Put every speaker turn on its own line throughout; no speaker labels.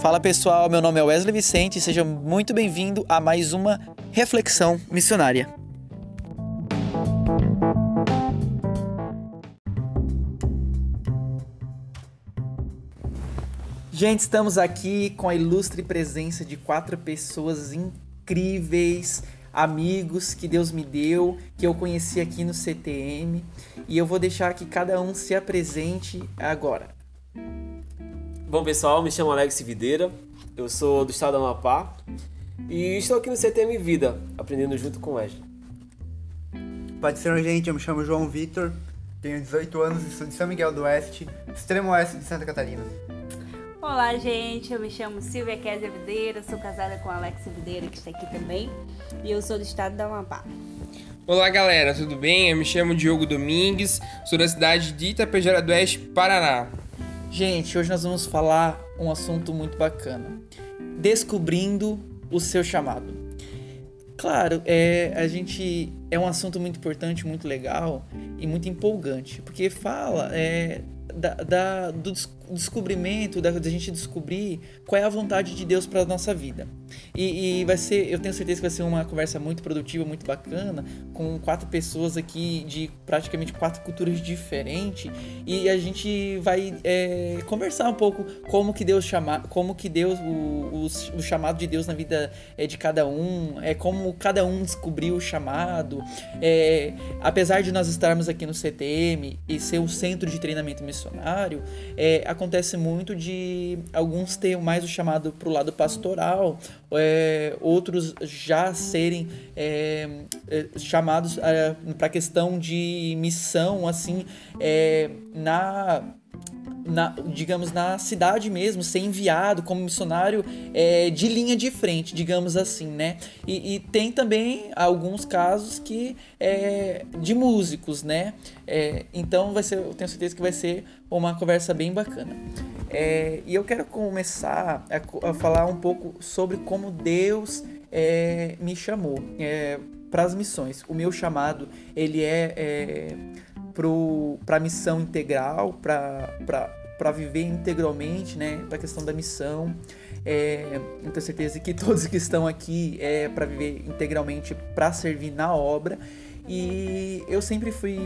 Fala pessoal, meu nome é Wesley Vicente e seja muito bem-vindo a mais uma reflexão missionária. Gente, estamos aqui com a ilustre presença de quatro pessoas incríveis, amigos que Deus me deu, que eu conheci aqui no CTM, e eu vou deixar que cada um se apresente agora.
Bom pessoal, me chamo Alex Videira, eu sou do estado do Amapá e estou aqui no CTM Vida, aprendendo junto com o Wesley.
Pode ser, gente, eu me chamo João Vitor, tenho 18 anos e sou de São Miguel do Oeste, extremo oeste de Santa Catarina.
Olá, gente. Eu me chamo Silvia Kézia Videira, sou casada com Alex Videira, que está aqui também, e eu sou do estado do Amapá.
Olá, galera, tudo bem? Eu me chamo Diogo Domingues, sou da cidade de Itapejara do Oeste, Paraná.
Gente, hoje nós vamos falar um assunto muito bacana: descobrindo o seu chamado. Claro, é, a gente é um assunto muito importante, muito legal e muito empolgante, porque fala é, da, da, do descobrimento, da, da, gente descobrir qual é a vontade de Deus para nossa vida. E, e, vai ser, eu tenho certeza que vai ser uma conversa muito produtiva, muito bacana, com quatro pessoas aqui de praticamente quatro culturas diferentes. E a gente vai é, conversar um pouco como que Deus chama, como que Deus, o, o, o, chamado de Deus na vida é de cada um, é como cada um descobriu o chamado. É, apesar de nós estarmos aqui no CTM e ser o centro de treinamento missionário, é, acontece muito de alguns ter mais o chamado para o lado pastoral, é, outros já serem é, é chamados é, para questão de missão, assim, é, na na, digamos, na cidade mesmo, ser enviado como missionário é, de linha de frente, digamos assim, né? E, e tem também alguns casos que é de músicos, né? É, então vai ser, eu tenho certeza que vai ser uma conversa bem bacana. É, e eu quero começar a, a, falar um pouco sobre como Deus é, me chamou é, para as missões. O meu chamado ele é, é para a missão integral, para viver integralmente, né, para a questão da missão. É, eu tenho certeza que todos que estão aqui é para viver integralmente, para servir na obra. E eu sempre fui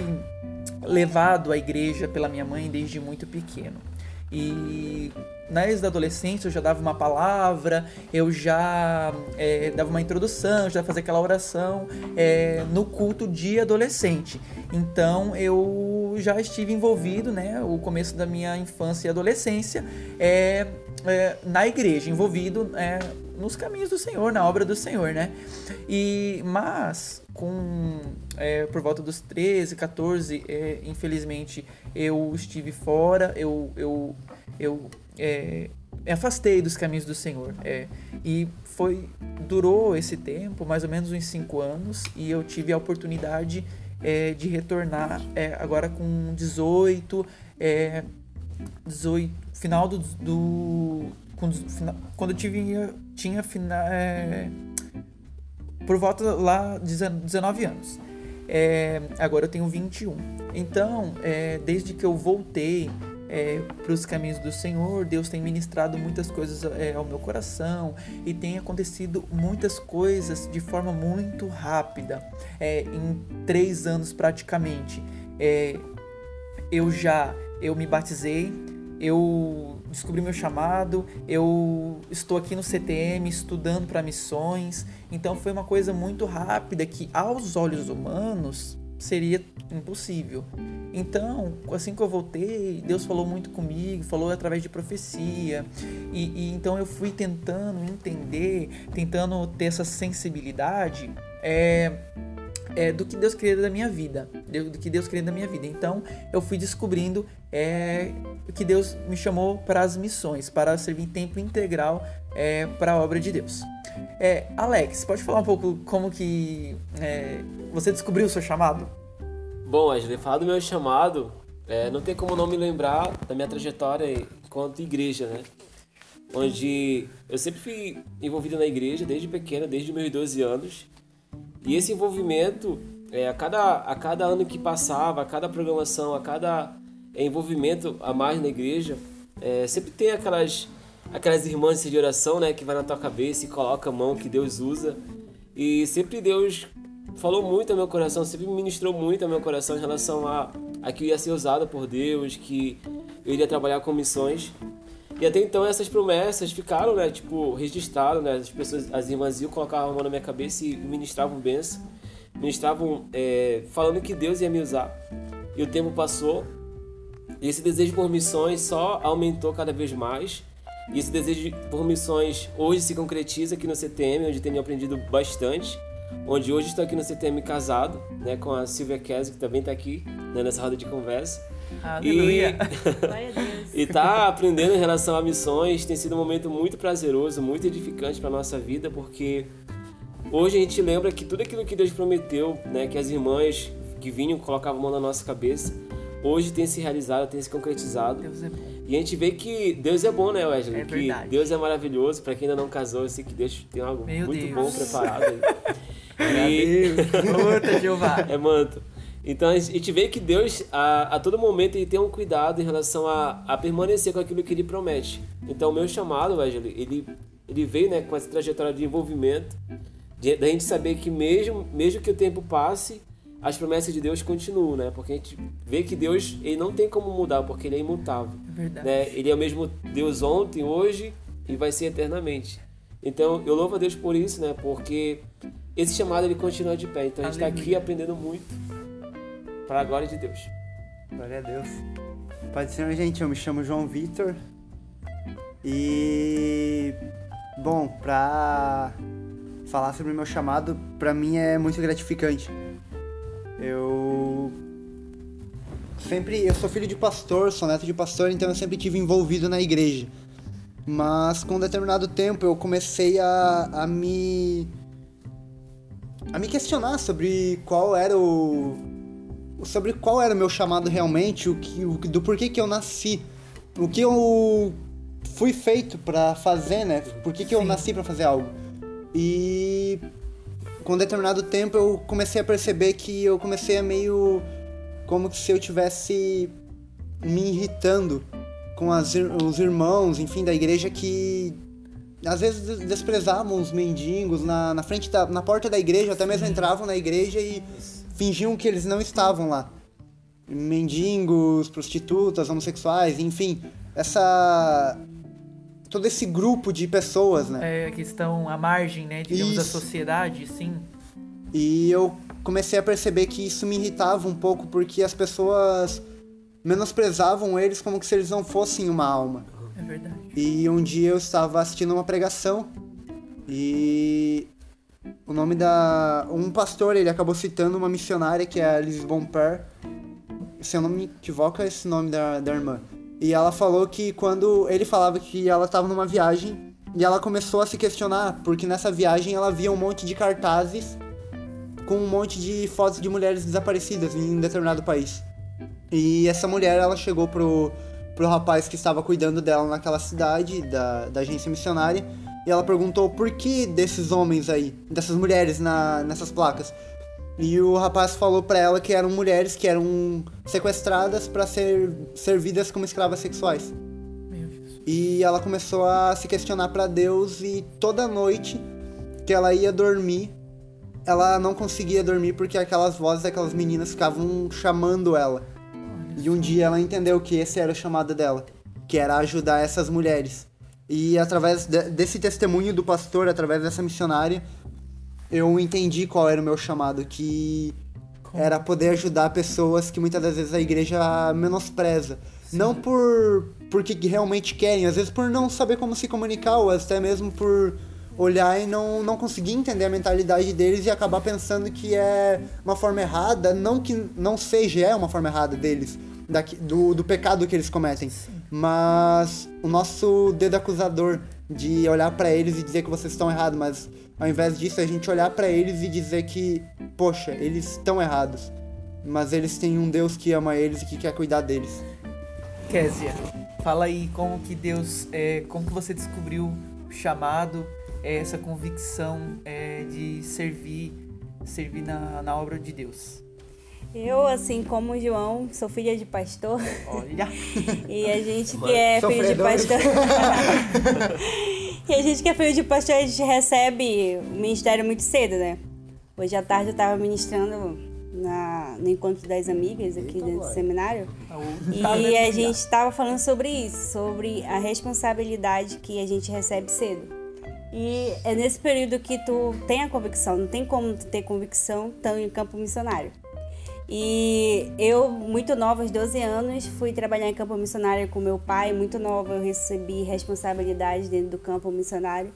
levado à igreja pela minha mãe desde muito pequeno. E na ex-adolescência eu já dava uma palavra, eu já é, dava uma introdução, já fazia aquela oração é, no culto de adolescente. Então eu já estive envolvido, né, o começo da minha infância e adolescência, é, é na igreja, envolvido é, nos caminhos do Senhor, na obra do Senhor, né? E mas com é, por volta dos 13, 14, é, infelizmente eu estive fora, eu eu eu é, me afastei dos caminhos do Senhor. É, e foi durou esse tempo, mais ou menos uns cinco anos, e eu tive a oportunidade é, de retornar é, agora com 18, é, 18 final do, do quando eu tive, tinha é, por volta lá de 19 anos. É, agora eu tenho 21. Então, é, desde que eu voltei é, para os caminhos do Senhor, Deus tem ministrado muitas coisas é, ao meu coração e tem acontecido muitas coisas de forma muito rápida, é, em três anos praticamente. É, eu já eu me batizei, eu descobri meu chamado, eu estou aqui no CTM estudando para missões, então foi uma coisa muito rápida que aos olhos humanos seria impossível. Então, assim que eu voltei, Deus falou muito comigo, falou através de profecia, e, e então eu fui tentando entender, tentando ter essa sensibilidade. É, é, do que Deus queria da minha vida, do que Deus queria da minha vida. Então eu fui descobrindo é, que Deus me chamou para as missões, para servir em tempo integral é, para a obra de Deus. É, Alex, pode falar um pouco como que é, você descobriu o seu chamado?
Bom, Ashley, falar do meu chamado, é, não tem como não me lembrar da minha trajetória enquanto igreja, né? Onde eu sempre fui envolvido na igreja desde pequena, desde meus 12 anos. E esse envolvimento, é, a, cada, a cada ano que passava, a cada programação, a cada envolvimento a mais na igreja, é, sempre tem aquelas aquelas irmãs de oração, né, que vai na tua cabeça e coloca a mão que Deus usa. E sempre Deus falou muito ao meu coração, sempre ministrou muito ao meu coração em relação a, a que eu ia ser usado por Deus, que eu iria trabalhar com missões. E até então essas promessas ficaram, né, tipo, registradas, né, as pessoas, as irmãs iam, colocavam a mão na minha cabeça e ministravam bênção, ministravam é, falando que Deus ia me usar. E o tempo passou, e esse desejo por missões só aumentou cada vez mais. E esse desejo por missões hoje se concretiza aqui no CTM, onde tenho aprendido bastante. Onde hoje estou aqui no CTM casado, né, com a Silvia Kess, que também está aqui né, nessa roda de conversa.
Aleluia.
Glória a Deus.
E tá aprendendo em relação a missões tem sido um momento muito prazeroso, muito edificante para nossa vida, porque hoje a gente lembra que tudo aquilo que Deus prometeu, né, que as irmãs que vinham colocavam a mão na nossa cabeça, hoje tem se realizado, tem se concretizado.
Deus é bom.
E a gente vê que Deus é bom, né, Wesley?
É
que
verdade.
Deus é maravilhoso. Para quem ainda não casou, eu sei que Deus tem algo
Meu
muito
Deus.
bom preparado aí.
Meu Deus.
Puta, Jeová.
É manto. Então a gente vê que Deus, a, a todo momento, ele tem um cuidado em relação a, a permanecer com aquilo que ele promete. Então o meu chamado, Wesley, ele, ele veio né, com essa trajetória de envolvimento, da gente saber que mesmo, mesmo que o tempo passe, as promessas de Deus continuam, né? Porque a gente vê que Deus ele não tem como mudar, porque ele é imutável.
É verdade.
né? Ele é o mesmo Deus ontem, hoje e vai ser eternamente. Então eu louvo a Deus por isso, né? Porque esse chamado ele continua de pé. Então a gente está aqui aprendendo muito para a glória de Deus.
Glória a Deus. Pai do Senhor, gente, eu me chamo João Vitor. E. Bom, pra falar sobre o meu chamado, pra mim é muito gratificante. Eu. Sempre. Eu sou filho de pastor, sou neto de pastor, então eu sempre tive envolvido na igreja. Mas com um determinado tempo eu comecei a, a me. a me questionar sobre qual era o sobre qual era o meu chamado realmente, o que, o, do porquê que eu nasci, o que eu fui feito pra fazer, né? Por que, que eu nasci pra fazer algo. E com um determinado tempo eu comecei a perceber que eu comecei a meio como se eu tivesse me irritando com as os irmãos, enfim, da igreja que às vezes des- desprezavam os mendigos na, na frente da na porta da igreja, até mesmo entravam na igreja e fingiam que eles não estavam lá. Mendigos, prostitutas, homossexuais, enfim, essa todo esse grupo de pessoas, né?
É, que estão à margem, né, digamos, da
Isso.
sociedade, sim.
E eu comecei a perceber que isso me irritava um pouco porque as pessoas menosprezavam eles como se eles não fossem uma alma.
É verdade.
E um dia eu estava assistindo uma pregação e o nome da um pastor ele acabou citando uma missionária que é a Liz Bomper. Se eu não me equivoco é esse nome da, da irmã. E ela falou que quando ele falava que ela estava numa viagem e ela começou a se questionar porque nessa viagem ela via um monte de cartazes com um monte de fotos de mulheres desaparecidas em um determinado país. E essa mulher, ela chegou pro, pro rapaz que estava cuidando dela naquela cidade, da, da agência missionária, e ela perguntou por que desses homens aí, dessas mulheres na, nessas placas. E o rapaz falou pra ela que eram mulheres que eram sequestradas para ser servidas como escravas sexuais. E ela começou a se questionar pra Deus e toda noite que ela ia dormir, ela não conseguia dormir porque aquelas vozes daquelas meninas ficavam chamando ela. E um dia ela entendeu que esse era o chamado dela, que era ajudar essas mulheres. E através de- desse testemunho do pastor, através dessa missionária, eu entendi qual era o meu chamado, que era poder ajudar pessoas que muitas das vezes a igreja menospreza. Não por porque realmente querem, às vezes por não saber como se comunicar, ou até mesmo por olhar e não, não conseguir entender a mentalidade deles e acabar pensando que é uma forma errada, não que não seja é uma forma errada deles, daqui- do, do pecado que eles cometem, mas o nosso dedo acusador de olhar pra eles e dizer que vocês estão errados, mas ao invés disso a gente olhar pra eles e dizer que, poxa, eles estão errados, mas eles têm um Deus que ama eles e que quer cuidar deles.
Késia, fala aí como que Deus, é, como que você descobriu o chamado, é, essa convicção é, de servir, servir na, na obra de Deus.
Eu, assim como o João, sou filha de pastor.
Olha.
E a gente que é filho de pastor. e a gente que é filho de pastor, a gente recebe o ministério muito cedo, né? Hoje à tarde eu tava ministrando na, no encontro das amigas aqui dentro do seminário. E a gente estava falando sobre isso, sobre a responsabilidade que a gente recebe cedo. E é nesse período que tu tem a convicção, não tem como tu ter convicção estando em campo missionário. E eu, muito nova, aos 12 anos, fui trabalhar em campo missionário com meu pai. Muito nova, eu recebi responsabilidade dentro do campo missionário.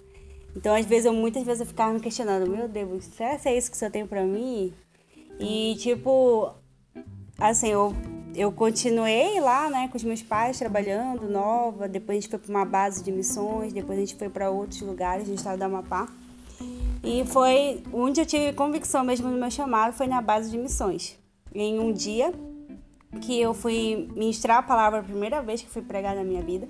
Então, às vezes, eu, muitas vezes eu ficava me questionando: Meu Deus, será que é isso que o senhor tem pra mim? E, tipo, assim, eu, eu continuei lá, né, com os meus pais, trabalhando, nova. Depois a gente foi pra uma base de missões, depois a gente foi para outros lugares no estado do Amapá. E foi onde eu tive convicção mesmo no meu chamado, foi na base de missões. Em um dia que eu fui ministrar a palavra a primeira vez que fui pregar na minha vida.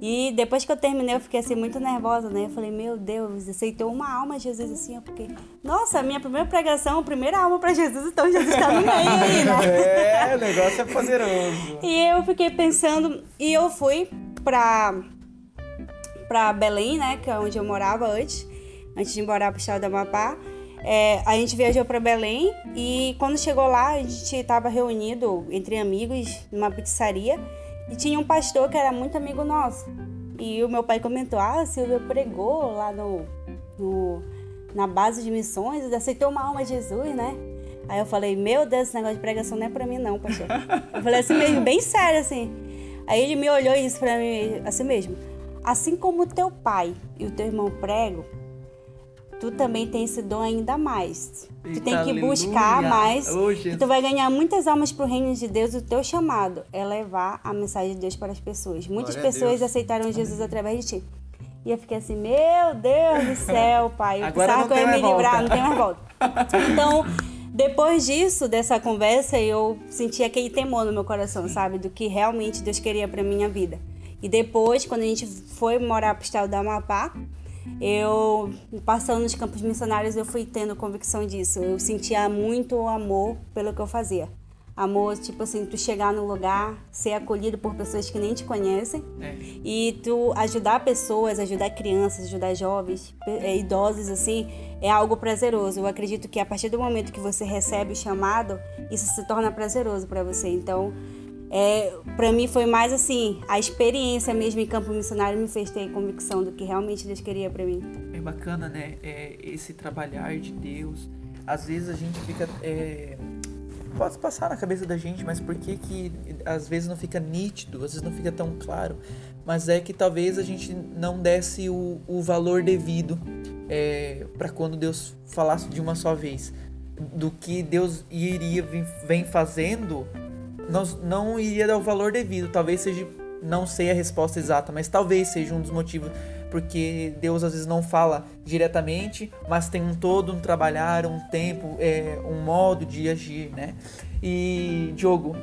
E depois que eu terminei, eu fiquei assim muito nervosa, né? Eu falei, meu Deus, aceitou uma alma Jesus assim, porque, nossa, minha primeira pregação, a primeira alma para Jesus, então Jesus tá no meio aí, né?
É, o negócio é poderoso.
E eu fiquei pensando, e eu fui pra, pra Belém, né, que é onde eu morava antes, antes de morar pro estado do Amapá. É, a gente viajou pra Belém e quando chegou lá, a gente tava reunido entre amigos numa pizzaria e tinha um pastor que era muito amigo nosso. E o meu pai comentou: Ah, a Silvia pregou lá no, no- na base de missões, aceitou uma alma de Jesus, né? Aí eu falei: Meu Deus, esse negócio de pregação não é pra mim, não, pastor. eu falei assim mesmo, bem sério assim. Aí ele me olhou e disse pra mim assim mesmo: Assim como teu pai e o teu irmão pregam, tu também tem esse dom ainda mais. tu
Eita,
tem que
aleluia.
buscar mais.
Ô,
e tu vai ganhar muitas almas pro reino de Deus. O teu chamado é levar a mensagem de Deus para as pessoas. Muitas
Glória
pessoas aceitaram Jesus através de ti. E eu fiquei assim, meu Deus do céu, pai. Eu
Agora não
que eu
tem
ia me livrar, não tem mais volta. Então, depois disso, dessa conversa, eu senti aquele temor no meu coração, sabe? Do que realmente Deus queria pra minha vida. E depois, quando a gente foi morar pro estado do Amapá, eu, passando nos campos missionários, eu fui tendo convicção disso. Eu sentia muito amor pelo que eu fazia. Amor, tipo assim, tu chegar no lugar, ser acolhido por pessoas que nem te conhecem
É.
e tu ajudar pessoas, ajudar crianças, ajudar jovens, eh, idosos, assim, é algo prazeroso. Eu acredito que a partir do momento que você recebe o chamado, isso se torna prazeroso para você. Então, é, para mim foi mais assim, a experiência mesmo em campo missionário me fez ter convicção do que realmente Deus queria para mim.
É bacana, né? É, esse trabalhar de Deus. Às vezes a gente fica. é, pode passar na cabeça da gente, mas por que que às vezes não fica nítido, às vezes não fica tão claro? Mas é que talvez a gente não desse o, o valor devido é, para quando Deus falasse de uma só vez. Do que Deus iria vem fazendo, não, não iria dar o valor devido. Talvez seja, não sei a resposta exata, mas talvez seja um dos motivos porque Deus às vezes não fala diretamente, mas tem um todo, um trabalhar, um tempo, é, um modo de agir, né? E Diogo,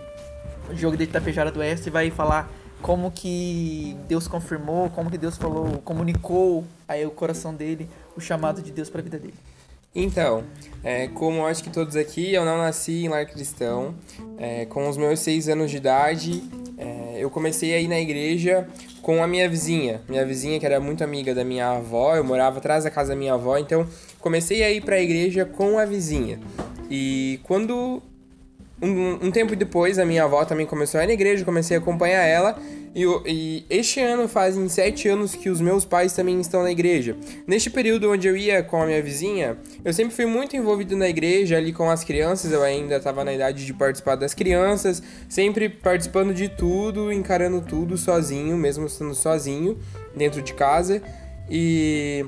Diogo de Itapejara do Oeste vai falar como que Deus confirmou, como que Deus falou, comunicou aí o coração dele, o chamado de Deus para a vida dele.
Então, é, como acho que todos aqui, eu não nasci em lar cristão. É, com os meus seis anos de idade, é, eu comecei a ir na igreja com a minha vizinha. Minha vizinha, que era muito amiga da minha avó, eu morava atrás da casa da minha avó, então comecei a ir para a igreja com a vizinha. E quando um, um tempo depois, a minha avó também começou a ir na igreja, comecei a acompanhar ela. E, e este ano fazem sete anos que os meus pais também estão na igreja. Neste período onde eu ia com a minha vizinha, eu sempre fui muito envolvido na igreja, ali com as crianças. Eu ainda estava na idade de participar das crianças, sempre participando de tudo, encarando tudo sozinho, mesmo estando sozinho dentro de casa. E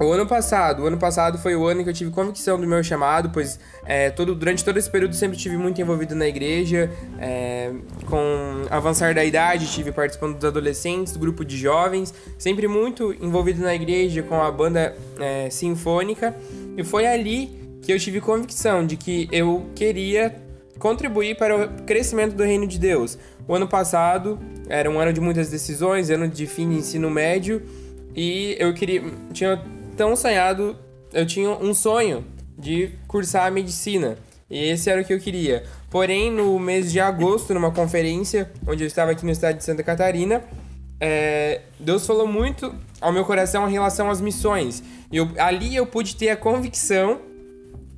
o ano passado, o ano passado foi o ano que eu tive convicção do meu chamado, pois é, todo, durante todo esse período sempre tive muito envolvido na igreja, é, com avançar da idade, tive participando dos adolescentes, do grupo de jovens, sempre muito envolvido na igreja com a banda é, sinfônica, e foi ali que eu tive convicção de que eu queria contribuir para o crescimento do reino de Deus. O ano passado era um ano de muitas decisões, ano de fim de ensino médio, e eu queria. Tinha tão sonhado. Eu tinha um sonho de cursar a medicina. E esse era o que eu queria. Porém, no mês de agosto, numa conferência, onde eu estava aqui no estado de Santa Catarina, é, Deus falou muito ao meu coração em relação às missões. E eu, ali eu pude ter a convicção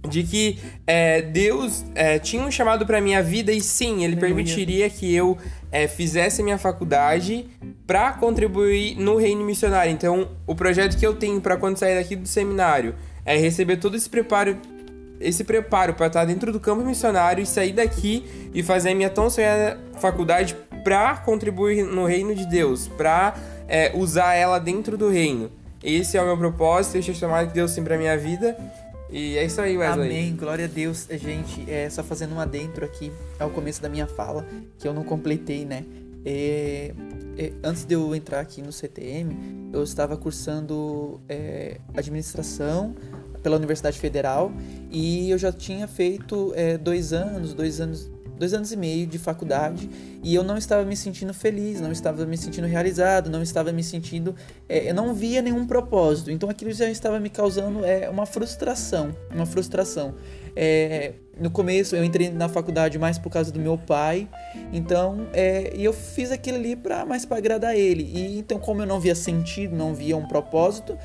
de que é, Deus é, tinha um chamado para minha vida e sim, Ele permitiria que eu é, fizesse minha faculdade para contribuir no reino missionário. Então, o projeto que eu tenho para quando sair daqui do seminário é receber todo esse preparo, esse preparo para estar dentro do campo missionário e sair daqui e fazer a minha tão sonhada faculdade para contribuir no reino de Deus, para é, usar ela dentro do reino. Esse é o meu propósito, esse é o chamado que Deus tem para minha vida. E é isso aí, Wesley.
Amém, glória a Deus. Gente, é, só fazendo um adentro aqui ao começo da minha fala, que eu não completei, né? É, é, antes de eu entrar aqui no CTM, eu estava cursando é, administração pela Universidade Federal e eu já tinha feito é, dois anos, dois anos, dois anos e meio de faculdade e eu não estava me sentindo feliz, não estava me sentindo realizado, não estava me sentindo. É, eu não via nenhum propósito. Então aquilo já estava me causando é, uma frustração. Uma frustração. É, no começo eu entrei na faculdade mais por causa do meu pai, então é, eu fiz aquilo ali para mais para agradar ele. E então como eu não via sentido, não via um propósito,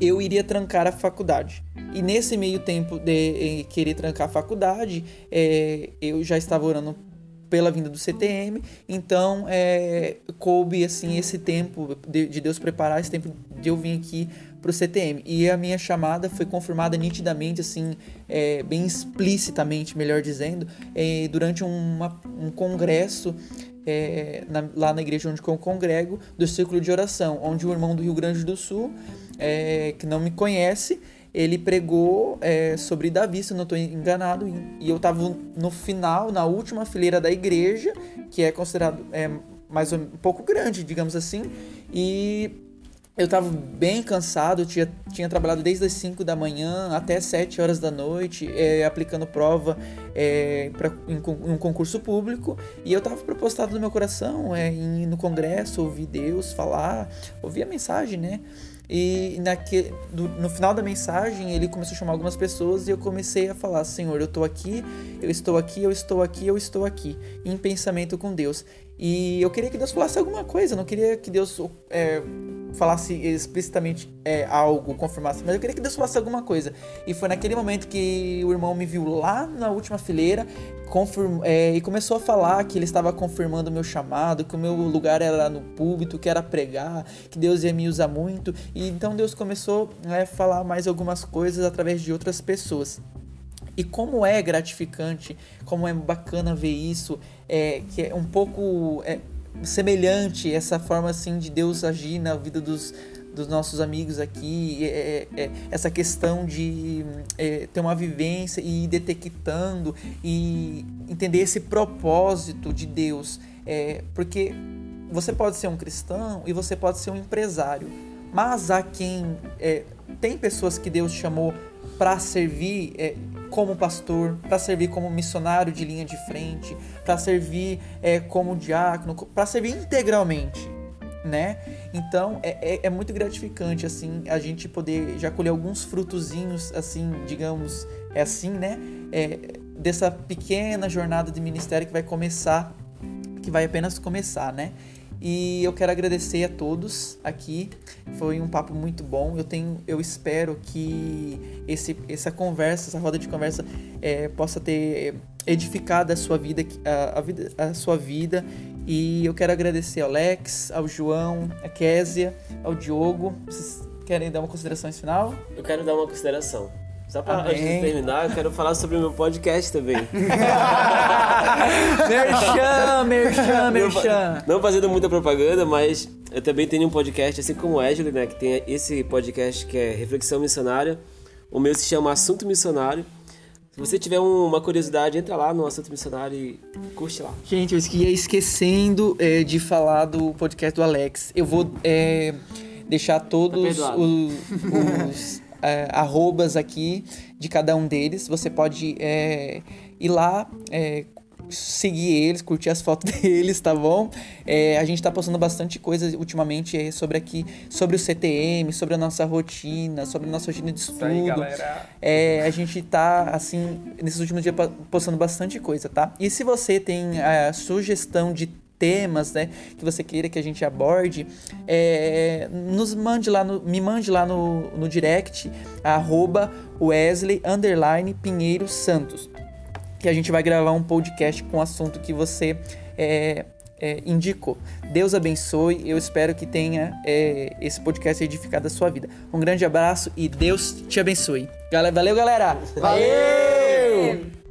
eu iria trancar a faculdade. E nesse meio tempo de eh, querer trancar a faculdade, é, eu já estava orando pela vinda do CTM, então é, coube assim esse tempo de, de, Deus preparar esse tempo de eu vir aqui para o CTM e a minha chamada foi confirmada nitidamente assim é, bem explicitamente melhor dizendo é, durante uma, um congresso na, lá na igreja onde eu congrego do círculo de oração onde o irmão do Rio Grande do Sul é, que não me conhece, ele pregou é, sobre Davi, se eu não estou enganado, e eu estava no final, na última fileira da igreja, que é considerado é, mais um, um pouco grande, digamos assim, e eu estava bem cansado, tinha, tinha trabalhado desde as 5 da manhã até 7 horas da noite, é, aplicando prova é, pra, em, um concurso público, e eu estava propostado no meu coração é, ir no congresso, ouvir Deus falar, ouvir a mensagem, né? E naque, do, no final da mensagem ele começou a chamar algumas pessoas e eu comecei a falar: Senhor, eu estou aqui, eu estou aqui, eu estou aqui, eu estou aqui, em pensamento com Deus. E eu queria que Deus falasse alguma coisa, não queria que Deus é, falasse explicitamente é, algo, confirmasse, mas eu queria que Deus falasse alguma coisa. E foi naquele momento que o irmão me viu lá na última fileira é, e começou a falar que ele estava confirmando o meu chamado, que o meu lugar era no púlpito, que era pregar, que Deus ia me usar muito. E então Deus começou né, a falar mais algumas coisas através de outras pessoas. E como é gratificante, como é bacana ver isso, é, que é um pouco é, semelhante essa forma assim de Deus agir na vida dos, dos nossos amigos aqui, é, é, é essa questão de é, ter uma vivência e ir detectando e entender esse propósito de Deus. É, porque você pode ser um cristão e você pode ser um empresário, mas há quem. É, tem pessoas que Deus chamou para servir como pastor, para servir como missionário de linha de frente, para servir é, como diácono, para servir integralmente, né? Então é, é, é, muito gratificante assim a gente poder já colher alguns frutozinhos assim, digamos, é assim, né? É, dessa pequena jornada de ministério que vai começar, que vai apenas começar, né? E eu quero agradecer a todos aqui. Foi um papo muito bom. Eu tenho, eu espero que esse, essa conversa, essa roda de conversa, é, possa ter edificado a sua vida, a, a, vida, a sua vida. E eu quero agradecer ao Alex, ao João, a Késia, ao Diogo. Vocês querem dar uma consideração final?
Eu quero dar uma consideração. Só pra antes de terminar, eu quero falar sobre o meu podcast também.
merchan, merchan, merchan.
Não, não fazendo muita propaganda, mas eu também tenho um podcast, assim como o Wesley, né? Que tem esse podcast que é Reflexão Missionária. O meu se chama Assunto Missionário. Se você tiver uma curiosidade, entra lá no Assunto Missionário e curte lá.
Gente, eu ia esquecendo é, de falar do podcast do Alex. Eu vou é, deixar todos tá os, os é, arrobas aqui de cada um deles. Você pode é, ir lá, é, seguir eles, curtir as fotos deles, tá bom? É, a gente tá postando bastante coisa ultimamente é, sobre aqui, sobre o CTM, sobre a nossa rotina, sobre a nossa rotina de estudo.
aí.
É, a gente tá, assim, nesses últimos dias postando bastante coisa, tá? E se você tem a sugestão de temas, né, que você queira que a gente aborde, é, nos mande lá no, me mande lá no, no direct, arroba Wesley, underline, Pinheiro Santos que a gente vai gravar um podcast com o assunto que você é, é, indicou. Deus abençoe, eu espero que tenha é, esse podcast edificado a sua vida. Um grande abraço e Deus te abençoe. Galera, valeu, galera!
Valeu!